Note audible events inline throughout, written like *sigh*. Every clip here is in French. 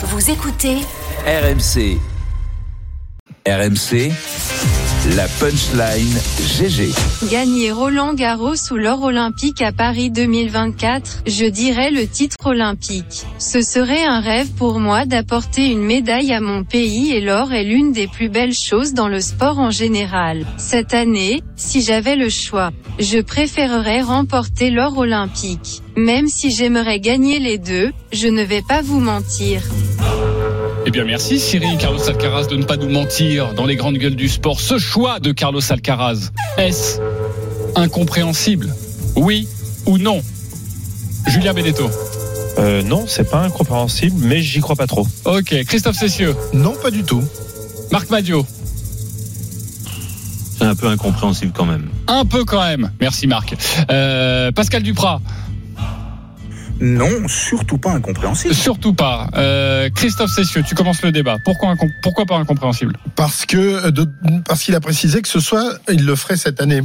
Vous écoutez RMC. RMC, la punchline GG. Gagner Roland Garros ou l'or olympique à Paris 2024, je dirais le titre olympique. Ce serait un rêve pour moi d'apporter une médaille à mon pays et l'or est l'une des plus belles choses dans le sport en général. Cette année, si j'avais le choix, je préférerais remporter l'or olympique. Même si j'aimerais gagner les deux, je ne vais pas vous mentir. Eh bien, merci Cyril Carlos Alcaraz de ne pas nous mentir dans les grandes gueules du sport. Ce choix de Carlos Alcaraz, est-ce incompréhensible? Oui ou non? Julien Benetto. Euh, non, c'est pas incompréhensible, mais j'y crois pas trop. Ok, Christophe Cessieux. Non, pas du tout. Marc Madio. C'est un peu incompréhensible quand même. Un peu quand même. Merci Marc. Euh, Pascal Duprat. Non, surtout pas incompréhensible. Surtout pas. Euh, Christophe Cessieux, tu commences le débat. Pourquoi, pourquoi pas incompréhensible? Parce que de, parce qu'il a précisé que ce soit, il le ferait cette année.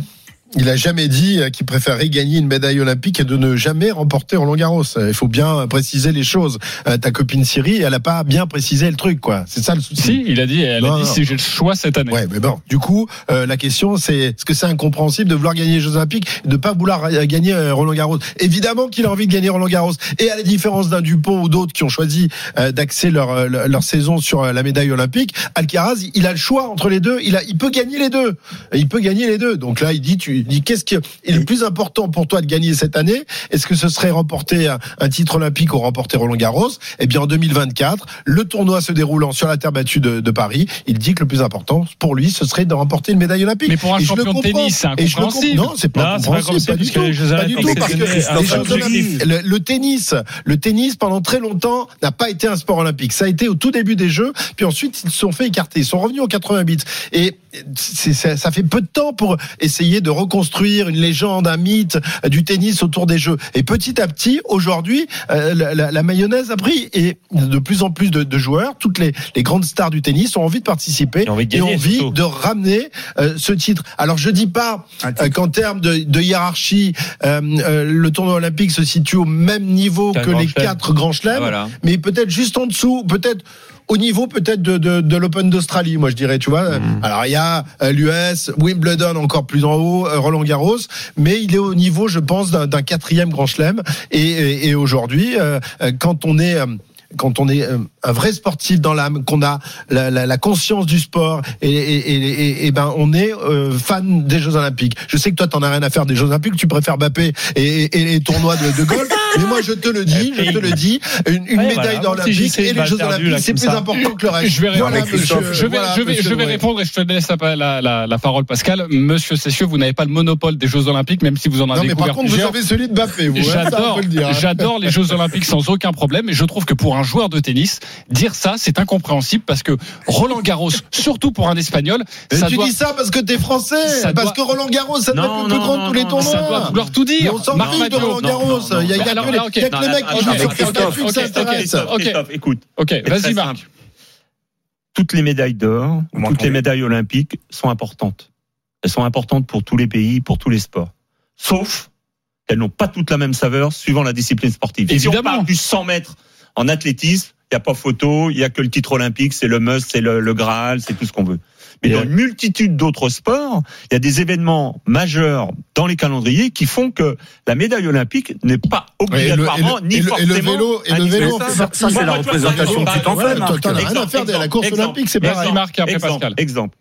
Il a jamais dit qu'il préférerait gagner une médaille olympique et de ne jamais remporter Roland Garros. Il faut bien préciser les choses. Euh, ta copine Siri, elle a pas bien précisé le truc, quoi. C'est ça le souci. Si, il a dit, elle Non, a dit non. si j'ai le choix cette année. Ouais, mais bon. Du coup, euh, la question, c'est est-ce que c'est incompréhensible de vouloir gagner les Jeux Olympiques, et de pas vouloir euh, gagner euh, Roland Garros? Évidemment qu'il a envie de gagner Roland Garros. Et à la différence d'un Dupont ou d'autres qui ont choisi euh, d'axer leur, euh, leur leur saison sur euh, la médaille olympique, Alcaraz, il a le choix entre les deux. Il a, il peut gagner les deux. Il peut gagner les deux. Donc là, il dit, tu il dit, qu'est-ce qui est le plus important pour toi de gagner cette année? Est-ce que ce serait remporter un, un titre olympique ou remporter Roland Garros? Eh bien, en 2024, le tournoi se déroulant sur la terre battue de, de Paris, il dit que le plus important pour lui, ce serait de remporter une médaille olympique. Mais pour un Et champion de tennis, c'est Et je le comprends. incompréhensible. Non, c'est pas pas du tout. Pas du tout, Olympiques, parce que c'est les un Jeux objectif. Olympiques, le, le tennis, le tennis pendant très longtemps n'a pas été un sport olympique. Ça a été au tout début des Jeux, puis ensuite ils se sont fait écarter. Ils sont revenus en 88. Et ça, ça fait peu de temps pour essayer de reconstruire une légende, un mythe euh, du tennis autour des Jeux. Et petit à petit, aujourd'hui, euh, la, la- la mayonnaise a pris et de plus en plus de, de joueurs, toutes les, les grandes stars du tennis ont envie de participer Et envie de et gagner, envie surtout. de ramener euh, ce titre. Alors je dis pas euh, qu'en termes de, de hiérarchie, euh, euh, le tournoi olympique se situe au même niveau que grand les chelem. quatre grands chelems, Ah, voilà. mais peut-être juste en dessous, peut-être au niveau peut-être de, de, de l'Open d'Australie, moi je dirais, tu vois. Alors il y a euh, l'US, Wimbledon encore plus en haut, euh, Roland Garros, mais il est au niveau, je pense, d'un d'un quatrième grand chelem. Et, et, et aujourd'hui, euh, quand on est euh, quand on est euh, un vrai sportif dans l'âme, qu'on a la, la, la conscience du sport, et, et, et, et- et ben on est euh, fan des Jeux Olympiques. Je sais que toi t'en as rien à faire des Jeux Olympiques, tu préfères Mbappé et, et, et les tournois de, de golf, *laughs* mais moi je te le dis, je te le dis, une, une Ouais, médaille voilà. et les Jeux Olympiques, c'est plus ça. important que le reste. Je vais Voilà, monsieur- je vais, voilà, je vais, je vais répondre et je te laisse la, la, la, la parole, Pascal. Monsieur Cessieux, vous n'avez pas le monopole des Jeux Olympiques, même si vous en avez Non mais par contre vous plusieurs. avez celui de Mbappé, vous. hein, J'adore, hein. j'adore les Jeux Olympiques sans aucun problème, et je trouve que pour un joueur de tennis, dire ça, c'est incompréhensible parce que Roland Garros, surtout pour un Espagnol, ça tu doit, dis ça parce que t'es français, Ça parce doit- que Roland Garros, ça doit être le plus grand de tous les tournois. ça doit vouloir tout Mais dire. on s'en de. Roland Garros. non, non. Il y a, Non, les mecs qui jouent sur Christophe, ça intéresse. Christophe. Christophe, écoute. Ok, vas-y Marc. Toutes les médailles d'or, toutes les médailles olympiques sont importantes. Elles sont importantes pour tous les pays, pour tous les sports. Sauf qu'elles n'ont pas toutes la même saveur suivant la discipline sportive. Si on Évidemment. parle du 100 mètres en athlétisme, il n'y a pas photo, il n'y a que le titre olympique, c'est le must, c'est le, le Graal, c'est tout ce qu'on veut. Mais Et dans une multitude d'autres sports, il y a des événements majeurs dans les calendriers qui font que la médaille olympique n'est pas Et le, et obligatoirement le- ni et le- et forcément le vélo, et le vélo, ça, ça, c'est la représentation que tu t'en fais. T'en as rien à faire de la course olympique, c'est pareil. Marc, après Pascal. Exemple.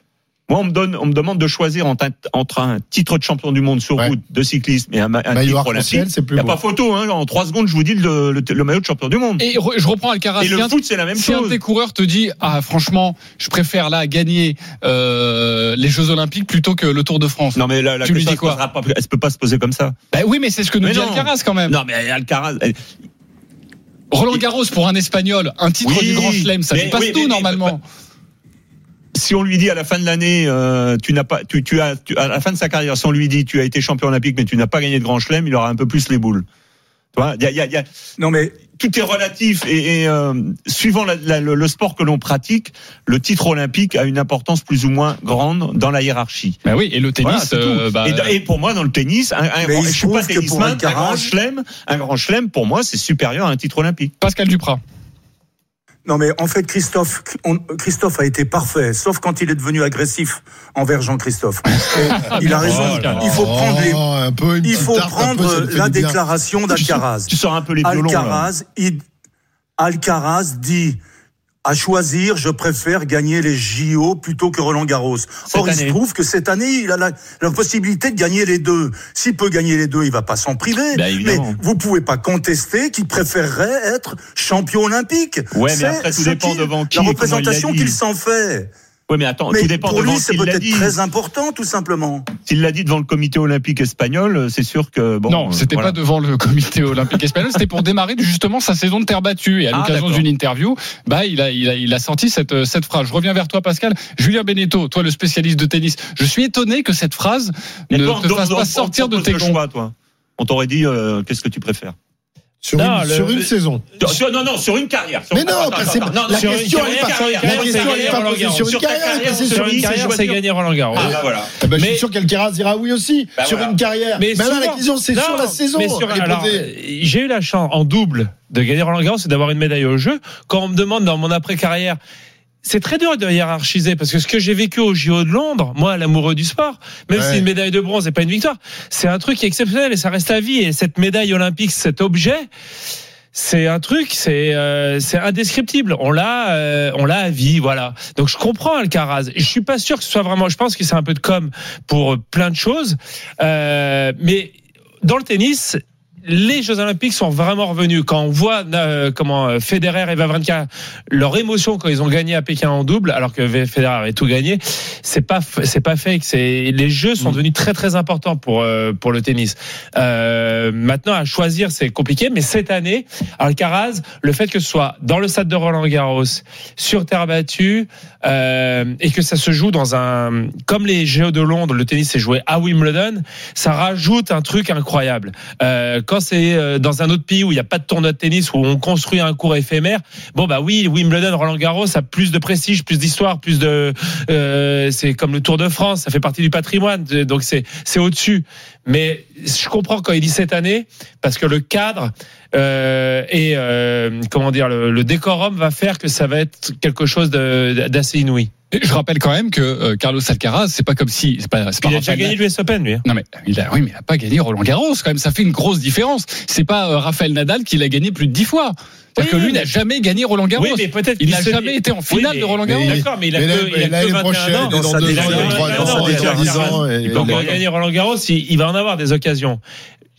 Moi, on me donne, on me demande de choisir entre un, entre un titre de champion du monde sur Ouais. route de cyclisme et un, un Maillot titre olympique. Il n'y a beau. pas photo, hein. En trois secondes, je vous dis le, le, le maillot de champion du monde. Et, Et re- je reprends Alcaraz. le Si un- foot, c'est la même si un de chose. tes coureurs te dit ah franchement je préfère là gagner euh, les Jeux Olympiques plutôt que le Tour de France. Non, mais la, la Tu lui question, dis quoi elle, se posera pas- elle se peut pas se poser comme ça. Bah oui mais c'est ce que nous Mais dit non. Alcaraz quand même. Non, mais Alcaraz. elle- Roland Garros pour un Espagnol, un titre Oui, du Grand Chelem, ça mais- dépasse oui, tout mais- normalement. Si on lui dit à la fin de l'année, euh, tu n'as pas, tu, tu as, tu- à la fin de sa carrière, si on lui dit tu as été champion olympique mais tu n'as pas gagné de grand chelem, il aura un peu plus les boules. Tu vois, il y a, il y a- il y a- Non mais tout est relatif et, et, euh, suivant la- la- le, le sport que l'on pratique, le titre olympique a une importance plus ou moins grande dans la hiérarchie. Bah oui et le tennis. Voilà, c'est tout. euh, bah, et, pour moi, dans le tennis, un, grand- je suis pas tennisman, un grand chelem, un grand chelem, pour moi, c'est supérieur à un titre olympique. Pascal Duprat. Non mais en fait Christophe on- Christophe a été parfait sauf quand il est devenu agressif envers Jean-Christophe. *laughs* Il a raison, il faut prendre les Oh, peu il faut tarte, peu, prendre la déclaration d'Alcaraz. Tu sors un peu les violons. Alcaraz, il- Alcaraz dit à choisir, je préfère gagner les JO plutôt que Roland Garros. Or, il se trouve que cette année, il a la, la possibilité de gagner les deux. S'il peut gagner les deux, il va pas s'en priver. Ben, mais vous pouvez pas contester qu'il préférerait être champion olympique. Ouais, mais C'est après, tout dépend devant qui La représentation qu'il s'en fait. Ouais, mais attends, Mais tout dépend pour devant lui, c'est peut-être très important, tout simplement. S'il l'a dit devant le comité olympique espagnol, c'est sûr que bon. non, euh, c'était voilà. pas devant le comité olympique espagnol, c'était pour démarrer justement sa saison de terre battue. Et à Ah, l'occasion d'une interview, bah, il a, il a, il a sorti cette, cette phrase. Je reviens vers toi, Pascal. Julien Beneteau, toi, le spécialiste de tennis. Je suis étonné que cette phrase Mais ne toi, te fasse pas on sortir de tes le gonds. choix, toi. On t'aurait dit, euh, qu'est-ce que tu préfères? Sur, Non, une, le- sur une saison. Sur- Non, non, sur une carrière. sur- Mais non, attends, attends, non, la question, elle est carrière, pas- posée sur une carrière, sur une carrière, c'est gagner Roland Garros. Ah, bah, voilà. Eh ben, je Mais- suis sûr qu'Alcaraz ira oui aussi Bah, sur voilà. une carrière. Mais Mais là, la question, c'est sur la saison. mais euh, j'ai eu la chance en double de gagner Roland Garros et d'avoir une médaille au jeu. Quand on me demande dans mon après-carrière, c'est très dur de hiérarchiser parce que ce que j'ai vécu au JO de Londres, moi, l'amoureux du sport, même Ouais. si c'est une médaille de bronze et pas une victoire, c'est un truc exceptionnel et ça reste à vie. Et cette médaille olympique, cet objet, c'est un truc, c'est euh, c'est indescriptible. On l'a, euh, on l'a à vie, voilà. Donc je comprends Alcaraz. Je suis pas sûr que ce soit vraiment. Je pense que c'est un peu de com pour plein de choses, Euh, mais dans le tennis. Les Jeux Olympiques sont vraiment revenus. Quand on voit euh, comment euh, Federer et Wawrinka leur émotion quand ils ont gagné à Pékin en double, alors que Federer avait tout gagné, c'est pas c'est pas fake. C'est les Jeux sont devenus très très importants pour euh, pour le tennis. Euh, maintenant à choisir c'est compliqué, mais cette année Alcaraz, le fait que ce soit dans le stade de Roland Garros, sur terre battue, euh, et que ça se joue dans un comme les Jeux de Londres, le tennis s'est joué à Wimbledon, ça rajoute un truc incroyable. Quand c'est euh, dans un autre pays où il n'y a pas de tournoi de tennis où on construit un cours éphémère, bon bah oui, Wimbledon, Roland Garros, a plus de prestige, plus d'histoire, plus de, euh, c'est comme le Tour de France, ça fait partie du patrimoine, donc c'est au-dessus. Mais je comprends quand il dit cette année parce que le cadre euh, et euh, comment dire le, le décorum va faire que ça va être quelque chose d'assez inouï. Je rappelle quand même que euh, Carlos Alcaraz, c'est pas comme si, c'est pas, Il a déjà gagné l'US Open lui. hein. Non mais il a, oui, mais il a pas gagné Roland Garros quand même. Ça fait une grosse différence. C'est pas euh, Raphaël Nadal qui l'a gagné plus de dix fois. C'est-à-dire Oui, que lui mais- n'a jamais gagné Roland Garros. Oui, mais peut-être il n'a se- jamais été en Oui, finale mais- de Roland Garros. il- D'accord, mais il a Mais que, l'année- il a que l'année 21 prochaine, ans. dans Dans sa deux ans, dernière- il aura- dans sa Non, dernière non, 10 ans. Il va gagner Roland Garros, il, il va en avoir des occasions.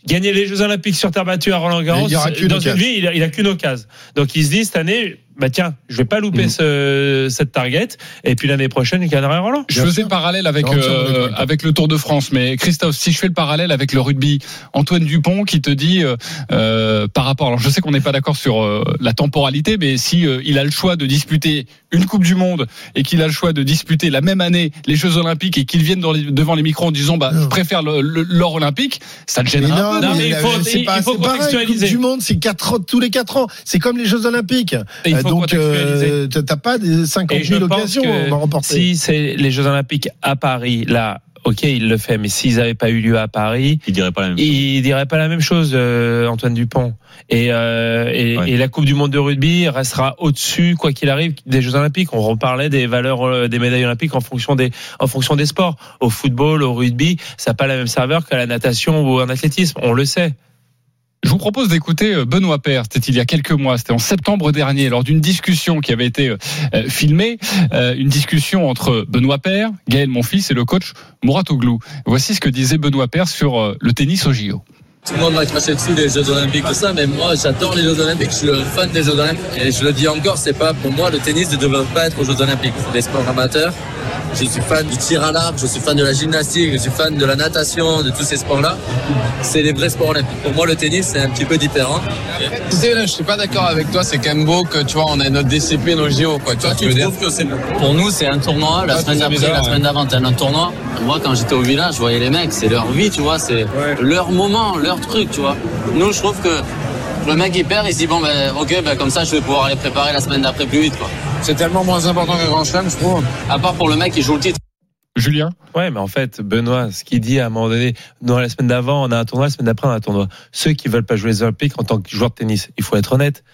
Gagner les Jeux Olympiques sur terre battue à Roland Garros, dans une occasion. vie, il a, il a qu'une occasion. Donc il se dit cette année, bah tiens, je vais pas louper Mhm. ce, cette target. Et puis l'année prochaine, il gagnera Roland. Je faisais le parallèle avec entièrement euh, avec le Tour de France, mais Christophe, si je fais le parallèle avec le rugby, Antoine Dupont qui te dit euh, euh, par rapport, alors je sais qu'on n'est pas d'accord sur euh, la temporalité, mais si euh, il a le choix de disputer une Coupe du Monde et qu'il a le choix de disputer la même année les Jeux Olympiques et qu'il vienne dans les- devant les micros en disant bah Non. je préfère l'or olympique, ça gênera non, un peu. Non, mais il faut- il pas- faut c'est pareil, contextualiser. Coupe du Monde, c'est quatre tous les 4 ans. C'est comme les Jeux Olympiques. Et il faut Donc, euh, t'as pas des 50 Et je 000 pense occasions à remporter. si c'est les Jeux Olympiques à Paris, là, ok, il le fait. Mais s'ils n'avaient pas eu lieu à Paris, Il dirait pas la même chose. il dirait pas la même chose, euh, Antoine Dupont. Et, euh, et, Ouais. et la Coupe du Monde de rugby restera au-dessus, quoi qu'il arrive, des Jeux Olympiques. On reparlait des valeurs euh, des médailles olympiques en fonction des en fonction des sports. Au football, au rugby, ça n'a pas la même saveur qu'à la natation ou en athlétisme. On le sait. Je vous propose d'écouter euh, Benoît Père. C'était il y a quelques mois. C'était en septembre dernier, lors d'une discussion qui avait été euh, euh, filmée. une discussion entre Benoît Père, Gaël Monfils et le coach Mouratoglou. Voici ce que disait Benoît Père sur le tennis au JO. Tout le monde m'a craché dessus les Jeux Olympiques, tout ça, mais moi j'adore les Jeux Olympiques, je suis le fan des Jeux Olympiques. Et je le dis encore, c'est pas pour moi le tennis ne devrait pas être aux Jeux Olympiques. Des sports amateurs. Je suis fan du tir à l'arc, je suis fan de la gymnastique, je suis fan de la natation, de tous ces sports-là. C'est les vrais sports olympiques. Pour moi, le tennis, c'est un petit peu différent. Tu sais, là, je suis pas d'accord avec toi, c'est quand même beau que, tu vois, on a notre discipline au JO, quoi. Tu Toi, que je tu veux dire? trouves que c'est Pour nous, c'est un tournoi. La semaine d'après, la semaine d'avant, t'as un autre tournoi. Moi, quand j'étais au village, je voyais les mecs, c'est leur vie, tu vois, c'est leur moment, leur truc, tu vois. Nous, je trouve que le mec, il perd, il se dit, bon, ben, ok, ben, comme ça, je vais pouvoir les préparer la semaine d'après plus vite, quoi. C'est tellement moins important qu'un grand chelem, je trouve. À part pour le mec qui joue le titre. Julien Ouais, mais en fait, Benoît, ce qu'il dit à un moment donné, dans la semaine d'avant, on a un tournoi, la semaine d'après, on a un tournoi. Ceux qui veulent pas jouer les Olympiques en tant que joueur de tennis, il faut être honnête.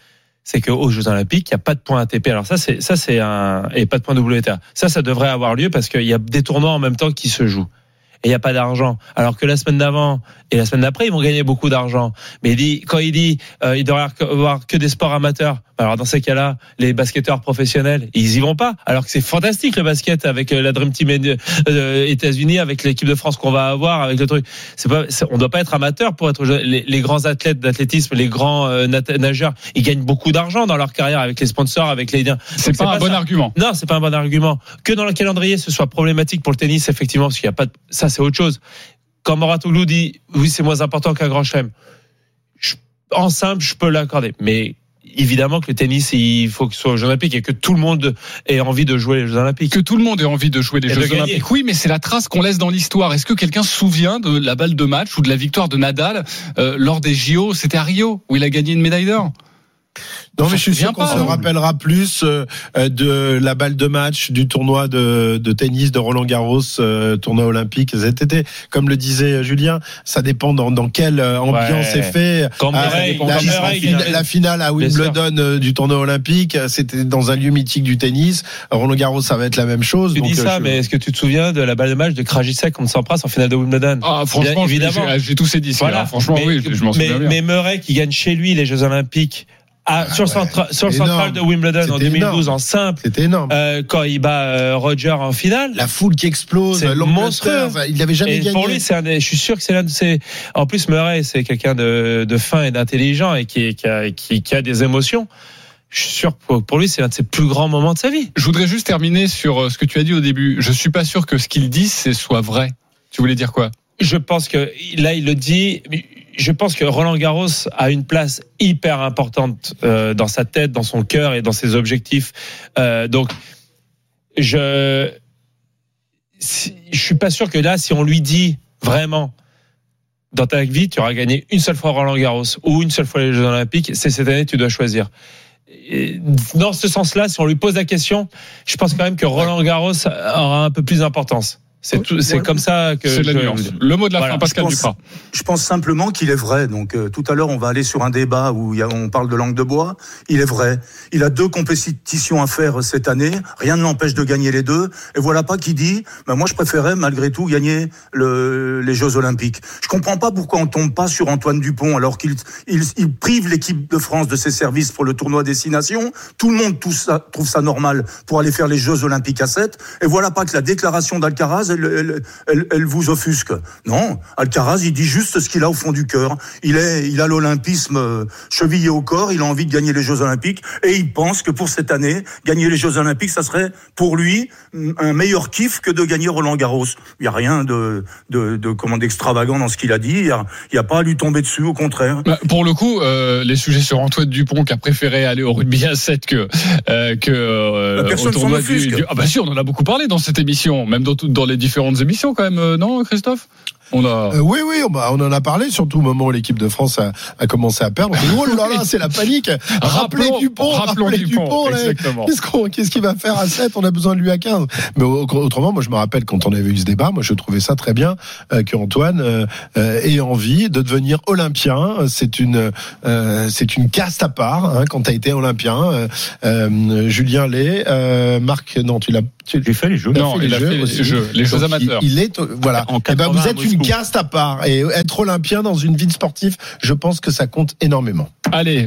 c'est qu'aux Jeux Olympiques, il n'y a pas de points ATP. Alors ça, c'est ça, c'est un et pas de points WTA. Ça, ça devrait avoir lieu parce qu'il y a des tournois en même temps qui se jouent et il n'y a pas d'argent. Alors que la semaine d'avant et la semaine d'après, ils vont gagner beaucoup d'argent. Mais il dit, quand il dit, euh, il devrait y avoir que des sports amateurs. Alors dans ces cas-là, les basketteurs professionnels, ils y vont pas. Alors que c'est fantastique le basket avec euh, la Dream Team euh, États-Unis, avec l'équipe de France qu'on va avoir, avec le truc. C'est pas, on doit pas être amateur pour être les, les grands athlètes d'athlétisme, les grands euh, nageurs. Ils gagnent beaucoup d'argent dans leur carrière avec les sponsors, avec les liens. C'est Donc, pas un bon ça. argument. Non, c'est pas un bon argument. Que dans le calendrier, ce soit problématique pour le tennis, effectivement, parce qu'il y a pas de... ça, c'est autre chose. Quand Moratoglou dit, oui, c'est moins important qu'un grand chelem. En simple, je peux l'accorder. Mais évidemment que le tennis, il faut que ce soit aux Jeux Olympiques et que tout le monde ait envie de jouer les Jeux Olympiques. Que tout le monde ait envie de jouer les Et Jeux. Olympiques. Oui, mais c'est la trace qu'on laisse dans l'histoire. Est-ce que quelqu'un se souvient de la balle de match ou de la victoire de Nadal euh, lors des JO C'était à Rio, où il a gagné une médaille d'or. Non, On mais je suis sûr qu'on se rappellera plus euh, de la balle de match du tournoi de, de tennis de Roland Garros, euh, tournoi olympique cet été. Comme le disait Julien, ça dépend dans, dans quelle euh, ambiance Ouais. c'est fait. Quand Ah, Murray- la, quand la- Murray, finale- la finale à. Wimbledon euh, du tournoi olympique, euh, c'était dans un lieu mythique du tennis. Roland Garros, ça va être la même chose. Tu donc, dis euh, ça, je- mais est-ce que tu te souviens de la balle de match de Krajicek contre Sampras en finale de Wimbledon? Ah, franchement, Bien évidemment. j'ai tous ces disques. Voilà. là. Franchement, mais, oui, je, je m'en mais, souviens bien. mais Murray qui gagne chez lui les Jeux Olympiques à- sur, le centra- sur central de Wimbledon en C'était 2012 énorme. en simple, C'était énorme. euh, quand il bat euh, Roger en finale. la foule qui explose, monstrueux. il n'avait jamais Et gagné. pour lui, c'est un des- je suis sûr que c'est l'un de ses. En plus, Murray, c'est quelqu'un de, de fin et d'intelligent et qui, qui, a, qui, qui a des émotions. Je suis sûr que pour, pour lui, c'est l'un de ses plus grands moments de sa vie. Je voudrais juste terminer sur euh, ce que tu as dit au début. Je suis pas sûr que ce qu'il dit, c'est soit vrai. Tu voulais dire quoi? Je pense que là, il le dit. Je pense que Roland Garros a une place hyper importante euh, dans sa tête, dans son cœur et dans ses objectifs. Euh, donc, je si- suis pas sûr que là, si on lui dit vraiment dans ta vie, tu auras gagné une seule fois Roland Garros ou une seule fois les Jeux Olympiques, c'est cette année, tu dois choisir. Dans ce sens-là, si on lui pose la question, je pense quand même que Roland Garros aura un peu plus d'importance. C'est tout, c'est comme ça que C'est la je- nuance. Le mot de la Voilà, fin, Pascal je pense- Duprat. Je pense simplement qu'il est vrai. Donc euh, tout à l'heure, on va aller sur un débat où il y a, on parle de langue de bois. Il est vrai. Il a deux compétitions à faire cette année. Rien ne l'empêche de gagner les deux. Et voilà pas qui dit, ben moi je préférais malgré tout gagner le, les Jeux Olympiques. Je comprends pas pourquoi on tombe pas sur Antoine Dupont alors qu'il il, il prive l'équipe de France de ses services pour le tournoi Destination. Tout le monde tout ça, trouve ça normal pour aller faire les Jeux Olympiques à 7. Et voilà pas que la déclaration d'Alcaraz, elle, elle, elle, elle vous offusque. Non, Alcaraz, il dit juste ce qu'il a au fond du cœur. Il est, il a l'olympisme euh, chevillé au corps. Il a envie de gagner les Jeux Olympiques et il pense que pour cette année, gagner les Jeux Olympiques, ça serait pour lui mm, un meilleur kiff que de gagner Roland Garros. Il y a rien de, de, de comment d'extravagant dans ce qu'il a dit. Il y a, pas à lui tomber dessus, au contraire. Bah, Pour le coup, euh, les sujets sur Antoine Dupont qui a préféré aller au rugby à 7 que euh, que euh, personne au tournoi du, du- Ah bah si, on en a beaucoup parlé dans cette émission, même dans dans les différentes émissions quand même, euh, non Christophe? On a Euh, oui, oui, on, bah, on en a parlé, surtout au moment où l'équipe de France a, a commencé à perdre. On dit, oh là là, c'est la panique. Rappelez Rappelons- Dupont, rappelons rappelez Dupont, Dupont. là. exactement. Qu'est-ce qu'on- qu'est-ce qu'il va faire à 7 On a besoin de lui à 15. Mais au- autrement, moi, je me rappelle quand on avait eu ce débat, moi, je trouvais ça très bien euh, que Antoine euh, euh, ait envie de devenir olympien. C'est une, euh, c'est une caste à part hein, quand tu as été olympien. Euh, euh, Julien Lay, euh, Marc, non, tu l'as. tu- J'ai fait les jeux. Non, fait il a fait les aussi. jeux, les jeux Donc, amateurs. Il, il est voilà. En Eh ben, vous 80 à êtes une Moscou. caste à part et être olympien dans une ville sportive, je pense que ça compte énormément. Allez,